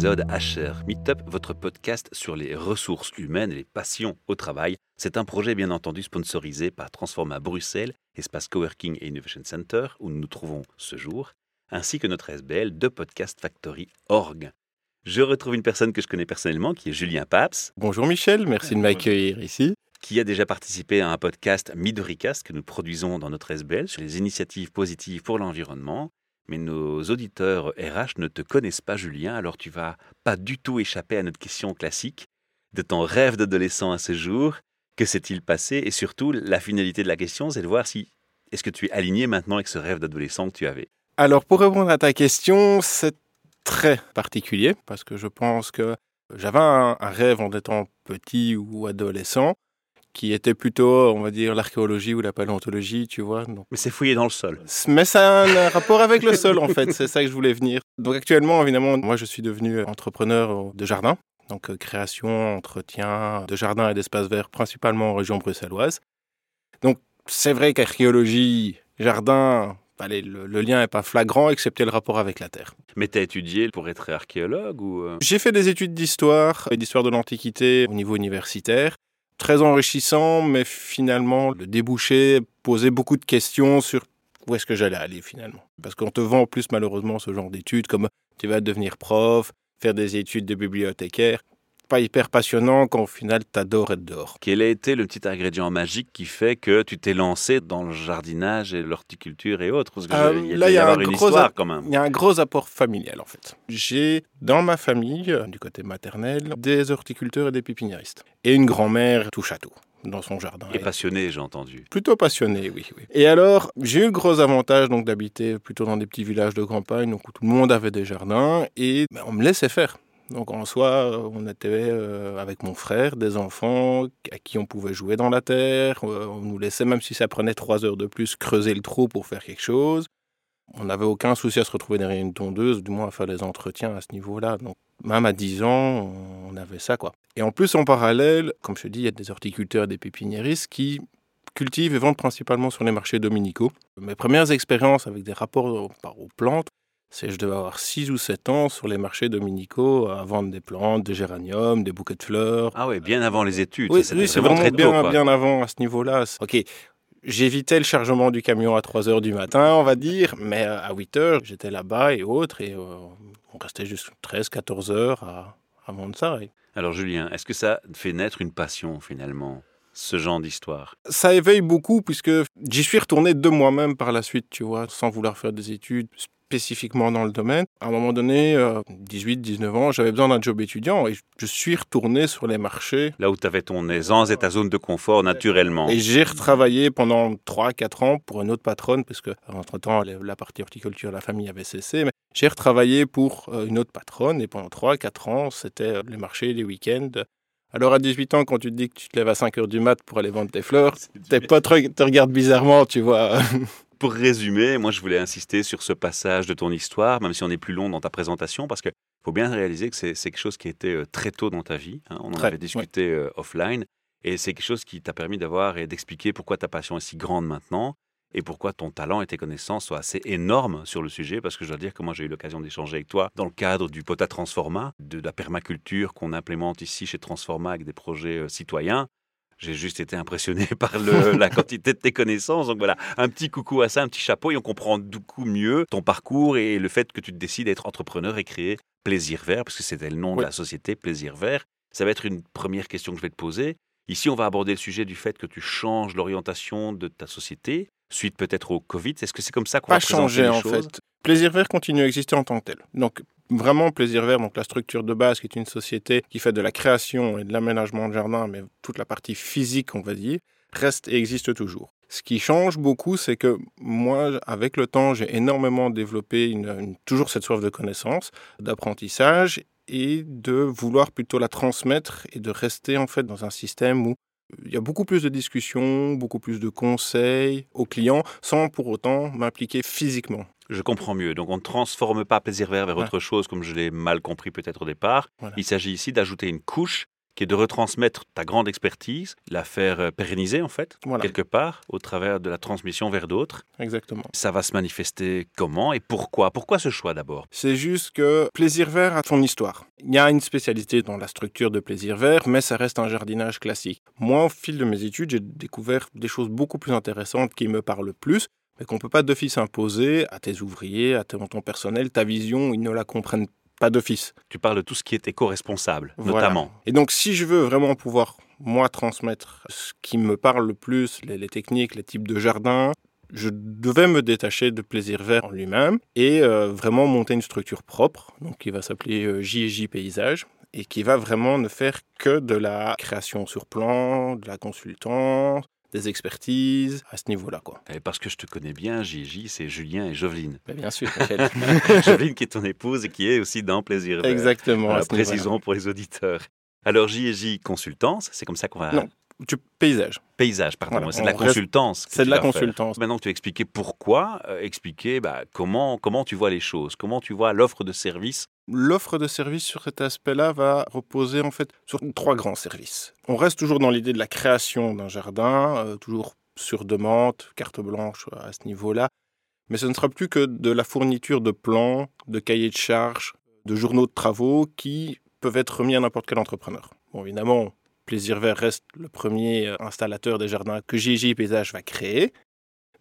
épisode HR Meetup, votre podcast sur les ressources humaines et les passions au travail. C'est un projet bien entendu sponsorisé par Transforma Bruxelles, espace coworking et innovation center où nous nous trouvons ce jour, ainsi que notre SBL de Podcast Factory Org. Je retrouve une personne que je connais personnellement qui est Julien Paps. Bonjour Michel, merci de m'accueillir ici qui a déjà participé à un podcast Midoricast que nous produisons dans notre SBL sur les initiatives positives pour l'environnement. Mais nos auditeurs RH ne te connaissent pas, Julien, alors tu vas pas du tout échapper à notre question classique de ton rêve d'adolescent à ce jour. Que s'est-il passé? Et surtout, la finalité de la question, c'est de voir si est-ce que tu es aligné maintenant avec ce rêve d'adolescent que tu avais? Alors, pour répondre à ta question, c'est très particulier parce que je pense que j'avais un rêve en étant petit ou adolescent qui était plutôt, on va dire, l'archéologie ou la paléontologie, tu vois. Mais c'est fouillé dans le sol. Mais ça a un rapport avec le sol, en fait. C'est ça que je voulais venir. Donc actuellement, évidemment, moi, je suis devenu entrepreneur de jardin. Donc euh, création, entretien de jardins et d'espaces verts, principalement en région bruxelloise. Donc c'est vrai qu'archéologie, jardin, le, le, lien n'est pas flagrant, excepté le rapport avec la Terre. Mais tu as étudié pour être archéologue ou euh? J'ai fait des études d'histoire et d'histoire de l'Antiquité au niveau universitaire très enrichissant, mais finalement, le débouché posait beaucoup de questions sur où est-ce que j'allais aller finalement. Parce qu'on te vend en plus malheureusement ce genre d'études comme tu vas devenir prof, faire des études de bibliothécaire pas hyper passionnant quand au final t'adores être dehors. Quel a été le petit ingrédient magique qui fait que tu t'es lancé dans le jardinage et l'horticulture et autres? Euh, Là, il y a, un gros quand même. Il y a un gros apport familial en fait. J'ai dans ma famille, du côté maternel, des horticulteurs et des pépiniéristes. Et une grand-mère touche à tout dans son jardin. Et passionné, j'ai entendu. Plutôt passionné, oui, oui. Et alors, j'ai eu le gros avantage donc d'habiter plutôt dans des petits villages de campagne, donc où tout le monde avait des jardins, et ben, on me laissait faire. Donc en soi, on était euh, avec mon frère des enfants à qui on pouvait jouer dans la terre. Euh, on nous laissait, même si ça prenait trois heures de plus, creuser le trou pour faire quelque chose. On n'avait aucun souci à se retrouver derrière une tondeuse, du moins à faire des entretiens à ce niveau-là. Donc même à 10 ans, on avait ça quoi. Et en plus, en parallèle, comme je te dis, il y a des horticulteurs et des pépiniéristes qui cultivent et vendent principalement sur les marchés dominicaux. Mes premières expériences avec des rapports aux plantes, c'est je devais avoir 6 ou 7 ans sur les marchés dominicaux à vendre des plantes, des géraniums, des bouquets de fleurs. Ah oui, bien avant les études. Oui, c'est vraiment, bien, bien avant à ce niveau-là. Ok, j'évitais le chargement du camion à 3 heures du matin, on va dire, mais à 8 heures, j'étais là-bas et autres, et euh, on restait juste 13, 14 heures à, à vendre ça. Alors Julien, est-ce que ça fait naître une passion finalement ce genre d'histoire? Ça éveille beaucoup puisque j'y suis retourné de moi-même par la suite, tu vois, sans vouloir faire des études spécifiquement dans le domaine. À un moment donné, 18-19 euh, ans, j'avais besoin d'un job étudiant et je suis retourné sur les marchés. Là où tu avais ton aisance et ta zone de confort naturellement. Et j'ai retravaillé pendant 3-4 ans pour une autre patronne, parce que entre-temps, la partie horticulture, la famille avait cessé. Mais j'ai retravaillé pour euh, une autre patronne et pendant 3-4 ans, c'était euh, les marchés, les week-ends. Alors à 18 ans, quand tu te dis que tu te lèves à 5 heures du mat pour aller vendre tes fleurs, tes potes te regardent bizarrement, tu vois. pour résumer, moi je voulais insister sur ce passage de ton histoire, même si on est plus long dans ta présentation, parce qu'il faut bien réaliser que c'est quelque chose qui a été euh, très tôt dans ta vie. Hein. on en avait discuté euh, offline. Et c'est quelque chose qui t'a permis d'avoir et d'expliquer pourquoi ta passion est si grande maintenant et pourquoi ton talent et tes connaissances sont assez énormes sur le sujet, parce que je dois dire que moi j'ai eu l'occasion d'échanger avec toi dans le cadre du POTA Transforma, de la permaculture qu'on implémente ici chez Transforma avec des projets euh, citoyens j'ai juste été impressionné par la quantité de tes connaissances. Donc voilà, un petit coucou à ça, un petit chapeau, et on comprend beaucoup mieux ton parcours et le fait que tu te décides d'être entrepreneur et créer Plaisir Vert, parce que c'était le nom de la société, Plaisir Vert. Ça va être une première question que je vais te poser. Ici, on va aborder le sujet du fait que tu changes l'orientation de ta société, suite peut-être au Covid. Est-ce que c'est comme ça qu'on va changer en fait. Plaisir Vert continue à exister en tant que tel. Donc vraiment Plaisir Vert, donc la structure de base qui est une société qui fait de la création et de l'aménagement de jardin, mais toute la partie physique, on va dire, reste et existe toujours. Ce qui change beaucoup, c'est que moi, avec le temps, j'ai énormément développé toujours cette soif de connaissance, d'apprentissage et de vouloir plutôt la transmettre et de rester en fait dans un système où il y a beaucoup plus de discussions, beaucoup plus de conseils aux clients sans pour autant m'impliquer physiquement. Je comprends mieux. Donc on ne transforme pas plaisir vert vers autre chose comme je l'ai mal compris peut-être au départ. Il s'agit ici d'ajouter une couche qui est de retransmettre ta grande expertise, la faire euh, pérenniser en fait, quelque part, au travers de la transmission vers d'autres. Exactement. Ça va se manifester comment et pourquoi? Pourquoi ce choix d'abord? C'est juste que Plaisir Vert a son histoire. Il y a une spécialité dans la structure de Plaisir Vert, mais ça reste un jardinage classique. Moi, au fil de mes études, j'ai découvert des choses beaucoup plus intéressantes qui me parlent plus mais qu'on ne peut pas d'office imposer à tes ouvriers, à ton, ton personnel, ta vision, ils ne la comprennent pas d'office. Tu parles de tout ce qui est éco-responsable, notamment. Et donc, si je veux vraiment pouvoir, moi, transmettre ce qui me parle le plus, les, techniques, les types de jardins, je devais me détacher de Plaisir Vert en lui-même et euh, vraiment monter une structure propre, donc qui va s'appeler JJ euh, Paysage et qui va vraiment ne faire que de la création sur plan, de la consultance, des expertises à ce niveau-là. Quoi. Et parce que je te connais bien, Gigi, c'est Julien et Joveline. bien sûr, Joveline qui est ton épouse et qui est aussi dans Plaisir Exactement. Voilà, précisons pour les auditeurs. Alors, J&J Consultance, c'est comme ça qu'on va... Non, tu paysage. Paysage, pardon. c'est de la consultance. C'est de la consultance. Maintenant que tu as expliqué pourquoi, euh, expliquer bah, comment, comment tu vois les choses, comment tu vois l'offre de service. L'offre de service sur cet aspect-là va reposer en fait sur trois grands services. On reste toujours dans l'idée de la création d'un jardin, euh, toujours sur demande, carte blanche à ce niveau-là. Mais ce ne sera plus que de la fourniture de plans, de cahiers de charges, de journaux de travaux qui peuvent être remis à n'importe quel entrepreneur. Bon, évidemment, Plaisir Vert reste le premier installateur des jardins que JJ Paysage va créer.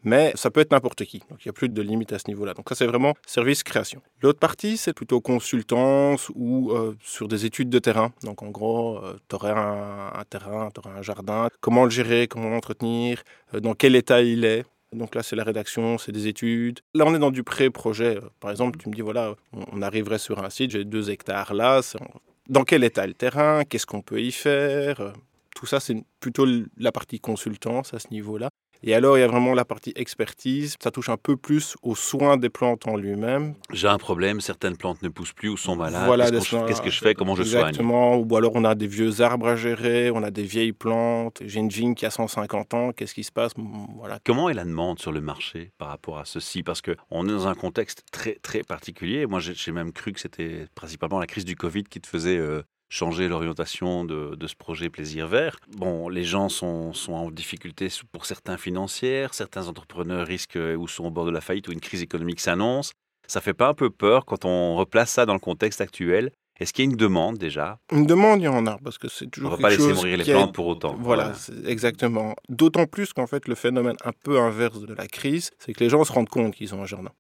Mais ça peut être n'importe qui. Donc il n'y a plus de limite à ce niveau-là. Donc ça, c'est vraiment service création. L'autre partie, c'est plutôt consultance ou euh, sur des études de terrain. Donc en gros, euh, tu aurais un, terrain, tu aurais un jardin. Comment le gérer, comment l'entretenir, dans quel état il est? Donc là, c'est la rédaction, c'est des études. Là, on est dans du pré-projet. Par exemple, tu me dis, voilà, on arriverait sur un site, j'ai deux hectares là, dans quel état le terrain, qu'est-ce qu'on peut y faire? Euh, tout ça, c'est plutôt la partie consultance à ce niveau-là. Et alors, il y a vraiment la partie expertise. Ça touche un peu plus aux soins des plantes en lui-même. J'ai un problème, certaines plantes ne poussent plus ou sont malades. Voilà, Qu'est-ce que je fais? Comment je soigne? Exactement. Ou alors, on a des vieux arbres à gérer, on a des vieilles plantes. J'ai une vigne qui a 150 ans. Qu'est-ce qui se passe? Voilà. Comment est la demande sur le marché par rapport à ceci? Parce qu'on est dans un contexte très, très particulier. Moi, j'ai même cru que c'était principalement la crise du Covid qui te faisait euh, changer l'orientation de, ce projet Plaisir Vert. Bon, les gens sont, sont, en difficulté pour certains financières, certains entrepreneurs risquent ou sont au bord de la faillite ou une crise économique s'annonce. Ça fait pas un peu peur quand on replace ça dans le contexte actuel est-ce qu'il y a une demande déjà? Une demande, il y en a, parce que c'est toujours. On ne va pas laisser mourir les plantes pour autant. Voilà, exactement. D'autant plus qu'en fait, le phénomène un peu inverse de la crise, c'est que les gens se rendent compte qu'ils ont un jardin.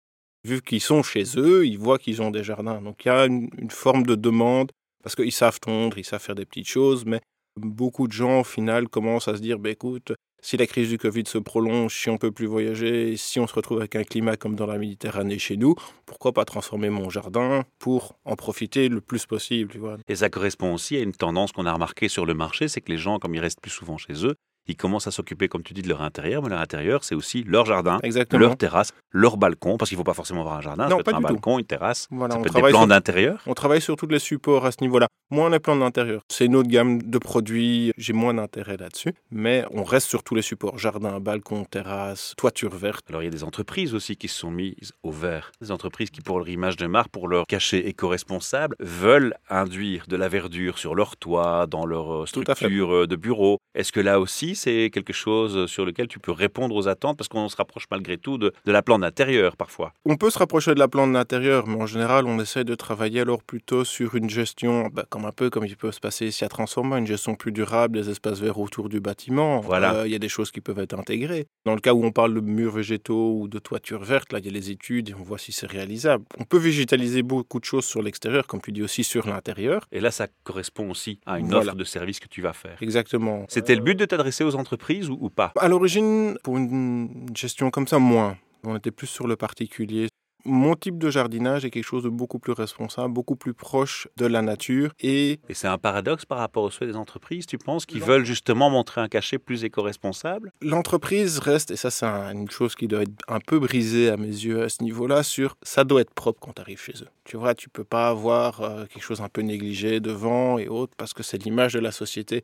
Vu qu'ils sont chez eux, ils voient qu'ils ont des jardins. Donc il y a une forme de demande parce qu'ils savent tondre, ils savent faire des petites choses, mais beaucoup de gens, au final, commencent à se dire, bah, écoute, si la crise du Covid se prolonge, si on peut plus voyager, si on se retrouve avec un climat comme dans la Méditerranée chez nous, pourquoi pas transformer mon jardin pour en profiter le plus possible Et ça correspond aussi à une tendance qu'on a remarquée sur le marché, c'est que les gens, comme ils restent plus souvent chez eux, ils commencent à s'occuper, comme tu dis, de leur intérieur, mais leur intérieur, c'est aussi leur jardin, leur terrasse, leur balcon, parce qu'il ne faut pas forcément avoir un jardin, non, ça peut être un balcon, une terrasse, ça peut être des plans d'intérieur. On travaille sur tous les supports à ce niveau-là. Moins les plans d'intérieur. C'est une autre gamme de produits, j'ai moins d'intérêt là-dessus, mais on reste sur tous les supports, jardin, balcon, terrasse, toiture verte. Alors il y a des entreprises aussi qui se sont mises au vert, des entreprises qui, pour leur image de marque, pour leur cachet éco-responsable, veulent induire de la verdure sur leur toit, dans leur euh, structure euh, de bureau. Est-ce que là aussi, c'est quelque chose sur lequel tu peux répondre aux attentes parce qu'on se rapproche malgré tout de, la plante d'intérieur parfois. On peut se rapprocher de la plante d'intérieur, mais en général, on essaie de travailler alors plutôt sur une gestion, bah, comme un peu comme il peut se passer ici à Transforma, une gestion plus durable des espaces verts autour du bâtiment. Voilà. Euh, il y a des choses qui peuvent être intégrées. Dans le cas où on parle de murs végétaux ou de toitures vertes, là, il y a les études et on voit si c'est réalisable. On peut végétaliser beaucoup de choses sur l'extérieur, comme tu dis aussi sur l'intérieur. Et là, ça correspond aussi à une offre de service que tu vas faire. Exactement. C'était le but de t'adresser aux entreprises ou, pas? À l'origine, pour une gestion comme ça, moins. On était plus sur le particulier. Mon type de jardinage est quelque chose de beaucoup plus responsable, beaucoup plus proche de la nature. Et, et c'est un paradoxe par rapport aux souhaits des entreprises, tu penses, qui veulent justement montrer un cachet plus éco-responsable? L'entreprise reste, et ça c'est une chose qui doit être un peu brisée à mes yeux à ce niveau-là, sur ça doit être propre quand tu arrives chez eux. Tu vois, tu peux pas avoir euh, quelque chose un peu négligé devant et autres, parce que c'est l'image de la société.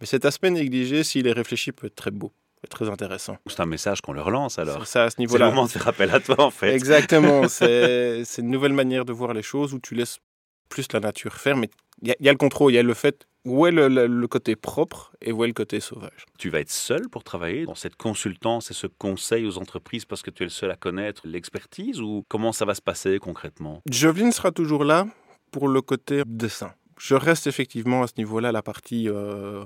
Mais cet aspect négligé, s'il est réfléchi, peut être très beau. Très intéressant. C'est un message qu'on leur lance alors. C'est à ce niveau-là. C'est le moment de faire appel à toi en fait. Exactement. c'est une nouvelle manière de voir les choses où tu laisses plus la nature faire, mais il y, a le contrôle, il y a le fait où est le, côté propre et où est le côté sauvage. Tu vas être seul pour travailler dans cette consultance et ce conseil aux entreprises parce que tu es le seul à connaître l'expertise ou comment ça va se passer concrètement? Jovelin sera toujours là pour le côté dessin. Je reste effectivement à ce niveau-là la partie, euh,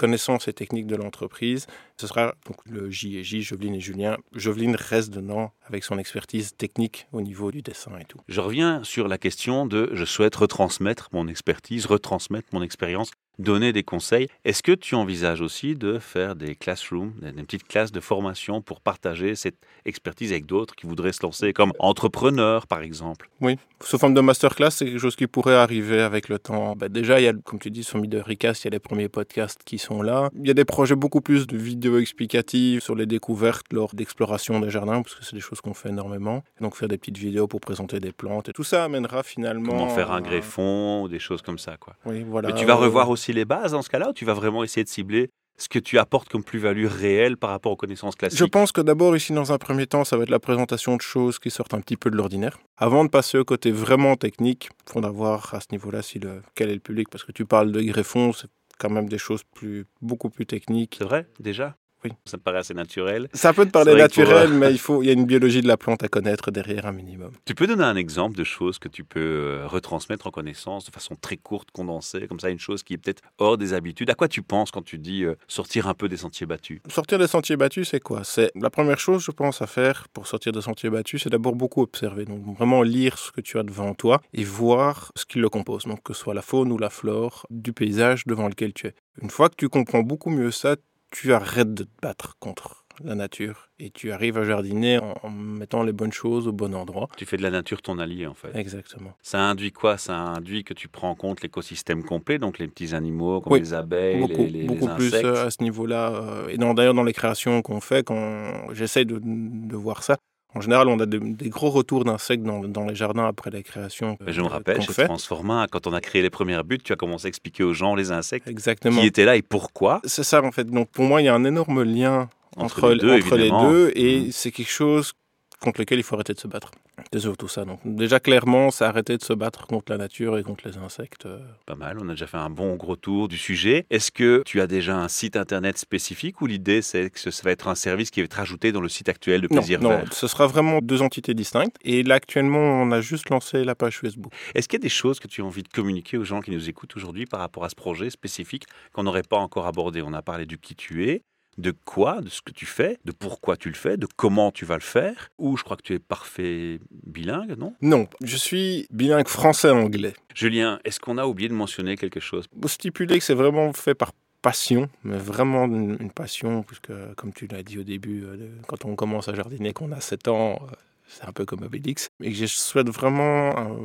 connaissance et technique de l'entreprise. Ce sera donc le J et J, Joveline et Julien. Joveline reste dedans avec son expertise technique au niveau du dessin et tout. Je reviens sur la question de je souhaite retransmettre mon expertise, retransmettre mon expérience donner des conseils. Est-ce que tu envisages aussi de faire des classrooms, des petites classes de formation pour partager cette expertise avec d'autres qui voudraient se lancer comme entrepreneurs, par exemple? Oui, sous forme de masterclass, c'est quelque chose qui pourrait arriver avec le temps. Ben déjà, il y a, comme tu dis, sur de Ricast, il y a les premiers podcasts qui sont là. Il y a des projets beaucoup plus de vidéos explicatives sur les découvertes lors d'exploration des jardins, parce que c'est des choses qu'on fait énormément. Donc faire des petites vidéos pour présenter des plantes. Et tout ça amènera finalement... Comment faire un greffon, ou des choses comme ça, quoi. Oui, voilà. Mais tu vas revoir aussi les bases dans ce cas-là ou tu vas vraiment essayer de cibler ce que tu apportes comme plus-value réelle par rapport aux connaissances classiques? Je pense que d'abord, ici, dans un premier temps, ça va être la présentation de choses qui sortent un petit peu de l'ordinaire. Avant de passer au côté vraiment technique, il faudra voir à ce niveau-là si le, quel est le public, parce que tu parles de greffons, c'est quand même des choses plus, beaucoup plus techniques. C'est vrai, déjà? Oui. Ça me paraît assez naturel. Ça peut te paraître naturel, mais il, faut, il y a une biologie de la plante à connaître derrière un minimum. Tu peux donner un exemple de choses que tu peux euh, retransmettre en connaissance de façon très courte, condensée, comme ça, une chose qui est peut-être hors des habitudes? À quoi tu penses quand tu dis euh, sortir un peu des sentiers battus? Sortir des sentiers battus, c'est quoi? C'est la première chose, je pense, à faire pour sortir des sentiers battus, c'est d'abord beaucoup observer. Donc vraiment lire ce que tu as devant toi et voir ce qui le compose. Donc que ce soit la faune ou la flore du paysage devant lequel tu es. Une fois que tu comprends beaucoup mieux ça, tu arrêtes de te battre contre la nature et tu arrives à jardiner en, mettant les bonnes choses au bon endroit. Tu fais de la nature ton allié en fait. Exactement. Ça induit quoi? Ça induit que tu prends en compte l'écosystème complet, donc les petits animaux comme les abeilles, beaucoup, les, beaucoup plus euh, à ce niveau-là. Euh, et d'ailleurs dans les créations qu'on fait, quand j'essaie de, de, voir ça, en général, on a des gros retours d'insectes dans, dans, les jardins après la création. je me rappelle, chez Transforma, quand on a créé les premières buts, tu as commencé à expliquer aux gens les insectes Exactement. qui étaient là et pourquoi. C'est ça, en fait. Donc, pour moi, il y a un énorme lien entre, les deux, entre les deux et mmh. c'est quelque chose contre lequel il faut arrêter de se battre. Désolé tout ça. Donc, déjà, clairement, c'est arrêter de se battre contre la nature et contre les insectes. Euh. Pas mal, on a déjà fait un bon gros tour du sujet. Est-ce que tu as déjà un site internet spécifique ou l'idée c'est que ça va être un service qui va être ajouté dans le site actuel de Plaisir non, Non, ce sera vraiment deux entités distinctes. Et là, actuellement, on a juste lancé la page Facebook. Est-ce qu'il y a des choses que tu as envie de communiquer aux gens qui nous écoutent aujourd'hui par rapport à ce projet spécifique qu'on n'aurait pas encore abordé? On a parlé du qui tu es, de quoi, de ce que tu fais, de pourquoi tu le fais, de comment tu vas le faire. Ou je crois que tu es parfait bilingue, non? Non, je suis bilingue français-anglais. Julien, est-ce qu'on a oublié de mentionner quelque chose? Pour stipuler que c'est vraiment fait par passion, mais vraiment une, passion, puisque comme tu l'as dit au début, euh, quand on commence à jardiner, qu'on a 7 ans, euh, c'est un peu comme Obélix. Et je souhaite vraiment, euh,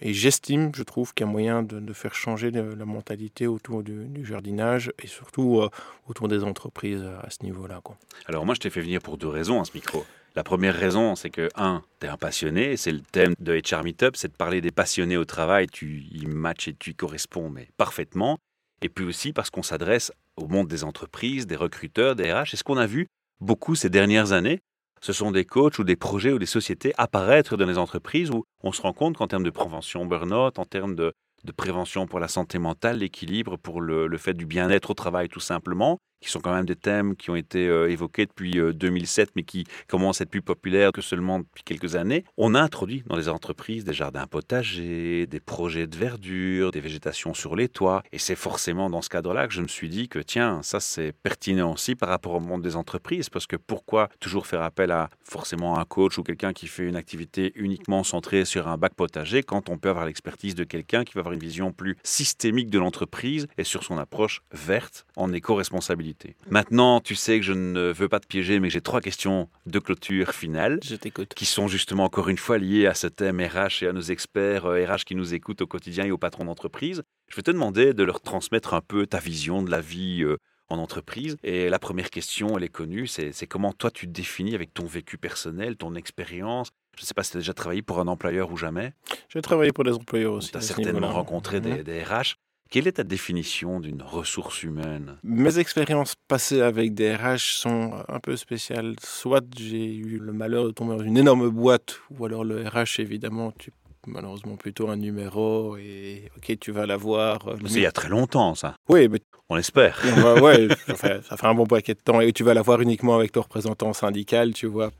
et j'estime, je trouve qu'il y a moyen de, faire changer la mentalité autour du, jardinage et surtout euh, autour des entreprises à ce niveau-là. Alors moi, je t'ai fait venir pour deux raisons à ce micro. La première raison, c'est que, un, tu es un passionné, c'est le thème de HR Meetup, c'est de parler des passionnés au travail, tu y matches et tu y corresponds, parfaitement. Et puis aussi parce qu'on s'adresse au monde des entreprises, des recruteurs, des RH. Et ce qu'on a vu beaucoup ces dernières années, ce sont des coachs ou des projets ou des sociétés apparaître dans les entreprises où on se rend compte qu'en termes de prévention burn-out, en termes de, prévention pour la santé mentale, l'équilibre pour le fait du bien-être au travail tout simplement, qui sont quand même des thèmes qui ont été euh, évoqués depuis 2007, euh, mais qui commencent à être plus populaires que seulement depuis quelques années. On a introduit dans les entreprises des jardins potagers, des projets de verdure, des végétations sur les toits. Et c'est forcément dans ce cadre-là que je me suis dit que, tiens, ça c'est pertinent aussi par rapport au monde des entreprises, parce que pourquoi toujours faire appel à forcément un coach ou quelqu'un qui fait une activité uniquement centrée sur un bac potager quand on peut avoir l'expertise de quelqu'un qui va avoir une vision plus systémique de l'entreprise et sur son approche verte en éco-responsabilité Maintenant, tu sais que je ne veux pas te piéger, mais j'ai trois questions de clôture finale. Je t'écoute. Qui sont justement encore une fois liées à ce thème RH et à nos experts RH euh, qui nous écoutent au quotidien et aux patrons d'entreprise. Je vais te demander de leur transmettre un peu ta vision de la vie euh, en entreprise. Et la première question, elle est connue, c'est comment toi tu te définis avec ton vécu personnel, ton expérience? Je ne sais pas si tu as déjà travaillé pour un employeur ou jamais. J'ai travaillé pour des employeurs aussi. Tu as certainement rencontré des, des RH. Quelle est ta définition d'une ressource humaine? Mes expériences passées avec des RH sont un peu spéciales. Soit j'ai eu le malheur de tomber dans une énorme boîte, ou alors le RH, évidemment, tu malheureusement plutôt un numéro et ok, tu vas l'avoir. Euh, c'est il y a très longtemps, ça. Oui, mais. On espère. ouais, ça fait, ça fait un bon paquet de temps et tu vas l'avoir uniquement avec ton représentant syndical, tu vois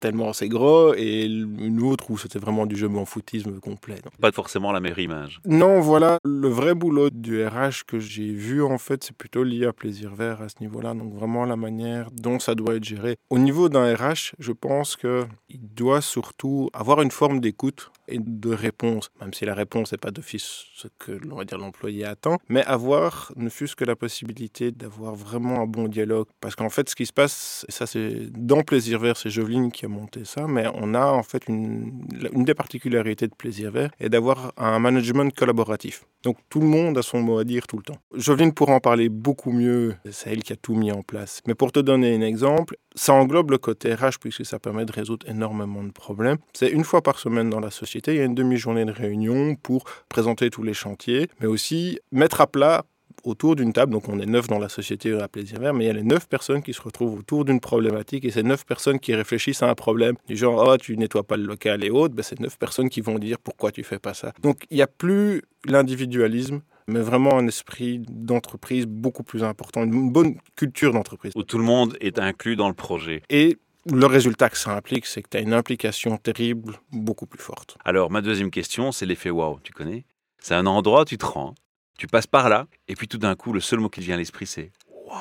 tellement c'est gros, et une autre où c'était vraiment du jeu en foutisme complet. Pas forcément la meilleure image. Non, voilà, le vrai boulot du RH que j'ai vu, en fait, c'est plutôt lié à Plaisir Vert à ce niveau-là, donc vraiment la manière dont ça doit être géré. Au niveau d'un RH, je pense qu'il doit surtout avoir une forme d'écoute et de réponse, même si la réponse n'est pas d'office ce que l'on va dire l'employé attend, mais avoir ne fût-ce que la possibilité d'avoir vraiment un bon dialogue. Parce qu'en fait, ce qui se passe, et ça c'est dans Plaisir Vert, c'est Joveline qui a monté ça, mais on a en fait une, une des particularités de Plaisir Vert est d'avoir un management collaboratif. Donc tout le monde a son mot à dire tout le temps. Joveline pourra en parler beaucoup mieux, c'est elle qui a tout mis en place. Mais pour te donner un exemple, ça englobe le côté RH puisque ça permet de résoudre énormément de problèmes. C'est une fois par semaine dans la société, il y a une demi-journée de réunion pour présenter tous les chantiers, mais aussi mettre à plat autour d'une table, donc on est neuf dans la société à Plaisir Vert, mais il y a les neuf personnes qui se retrouvent autour d'une problématique et ces neuf personnes qui réfléchissent à un problème, du genre oh tu nettoies pas le local et autres, ben, c'est neuf personnes qui vont dire pourquoi tu fais pas ça? Donc il n'y a plus l'individualisme, mais vraiment un esprit d'entreprise beaucoup plus important, une bonne culture d'entreprise. Où tout le monde est inclus dans le projet. Et le résultat que ça implique, c'est que tu as une implication terrible, beaucoup plus forte. Alors, ma deuxième question, c'est l'effet wow, tu connais? C'est un endroit où tu te rends, tu passes par là, et puis tout d'un coup, le seul mot qui te vient à l'esprit, c'est wow.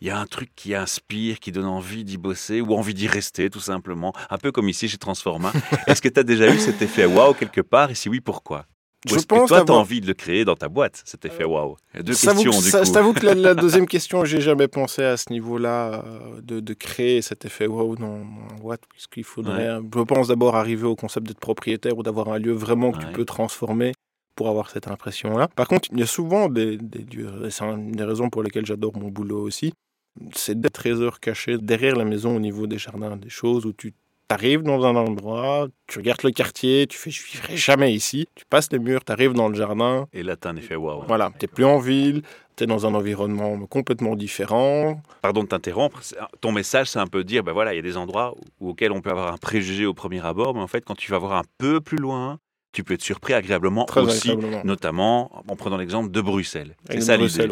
Il y a un truc qui inspire, qui donne envie d'y bosser ou envie d'y rester, tout simplement. Un peu comme ici chez Transforma. Est-ce que tu as déjà eu cet effet wow quelque part? Et si oui, pourquoi? Je pense que toi, tu as envie de le créer dans ta boîte, cet effet waouh Deux questions, du coup. Je t'avoue que la, deuxième question, j'ai jamais pensé à ce niveau-là euh, de, de, créer cet effet waouh dans ma boîte, puisqu'il faudrait, je pense d'abord arriver au concept d'être propriétaire ou d'avoir un lieu vraiment que tu peux transformer pour avoir cette impression-là. Par contre, il y a souvent des, des lieux, et c'est une des raisons pour lesquelles j'adore mon boulot aussi, c'est des trésors cachés derrière la maison au niveau des jardins, des choses où tu tu arrives dans un endroit, tu regardes le quartier, tu fais je vivrai jamais ici, tu passes les murs, tu arrives dans le jardin. Et là, tu as un effet waouh. Voilà, tu n'es plus en ville, tu es dans un environnement complètement différent. Pardon de t'interrompre, ton message, c'est un peu dire ben voilà, il y a des endroits auxquels on peut avoir un préjugé au premier abord, mais en fait, quand tu vas voir un peu plus loin, tu peux être surpris agréablement aussi, notamment en prenant l'exemple de Bruxelles. C'est ça l'idée.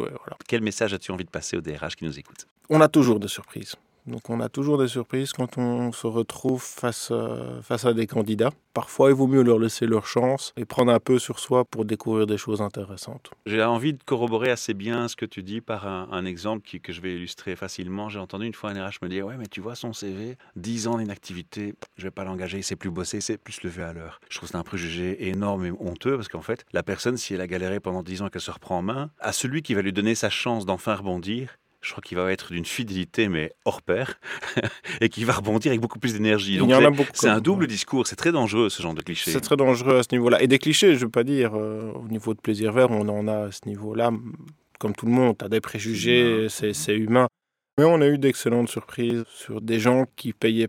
Quel message as-tu envie de passer aux DRH qui nous écoutent? On a toujours des surprises. Donc on a toujours des surprises quand on se retrouve face à, face à des candidats. Parfois, il vaut mieux leur laisser leur chance et prendre un peu sur soi pour découvrir des choses intéressantes. J'ai envie de corroborer assez bien ce que tu dis par un, exemple que je vais illustrer facilement. J'ai entendu une fois un RH me dire Ouais, mais tu vois son CV, 10 ans d'inactivité, je vais pas l'engager, sait plus bosser, c'est plus lever à l'heure. Je trouve c'est un préjugé énorme et honteux parce qu'en fait, la personne, si elle a galéré pendant 10 ans et qu'elle se reprend en main, à celui qui va lui donner sa chance d'enfin rebondir, je crois qu'il va être d'une fidélité, mais hors pair, et qui va rebondir avec beaucoup plus d'énergie. Donc c'est un double discours, c'est très dangereux ce genre de cliché. C'est très dangereux à ce niveau-là. Et des clichés, je ne veux pas dire, euh, au niveau de plaisir vert, on en a à ce niveau-là. Comme tout le monde, tu as des préjugés, c'est humain. Mais on a eu d'excellentes surprises sur des gens qui payaient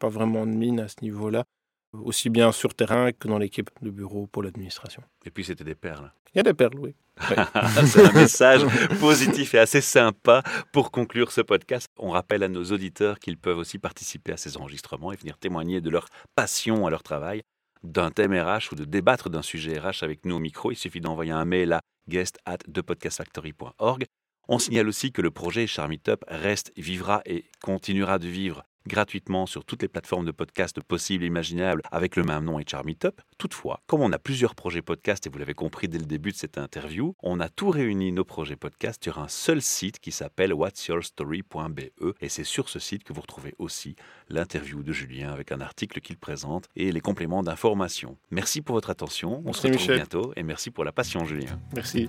pas vraiment de mine à ce niveau-là aussi bien sur terrain que dans l'équipe de bureau pour l'administration. Et puis c'était des perles. Il y a des perles, oui. C'est un message positif et assez sympa pour conclure ce podcast. On rappelle à nos auditeurs qu'ils peuvent aussi participer à ces enregistrements et venir témoigner de leur passion à leur travail, d'un thème RH ou de débattre d'un sujet RH avec nous au micro. Il suffit d'envoyer un mail à guest at thepodcastfactory.org. On signale aussi que le projet Charmeetup reste, vivra et continuera de vivre gratuitement sur toutes les plateformes de podcast possibles et imaginables avec le même nom et Charmeetup. Toutefois, comme on a plusieurs projets podcast et vous l'avez compris dès le début de cette interview, on a tout réuni nos projets podcast sur un seul site qui s'appelle whatsyourstory.be et c'est sur ce site que vous retrouvez aussi l'interview de Julien avec un article qu'il présente et les compléments d'information. Merci pour votre attention. On se retrouve bientôt et merci pour la passion Julien. Merci.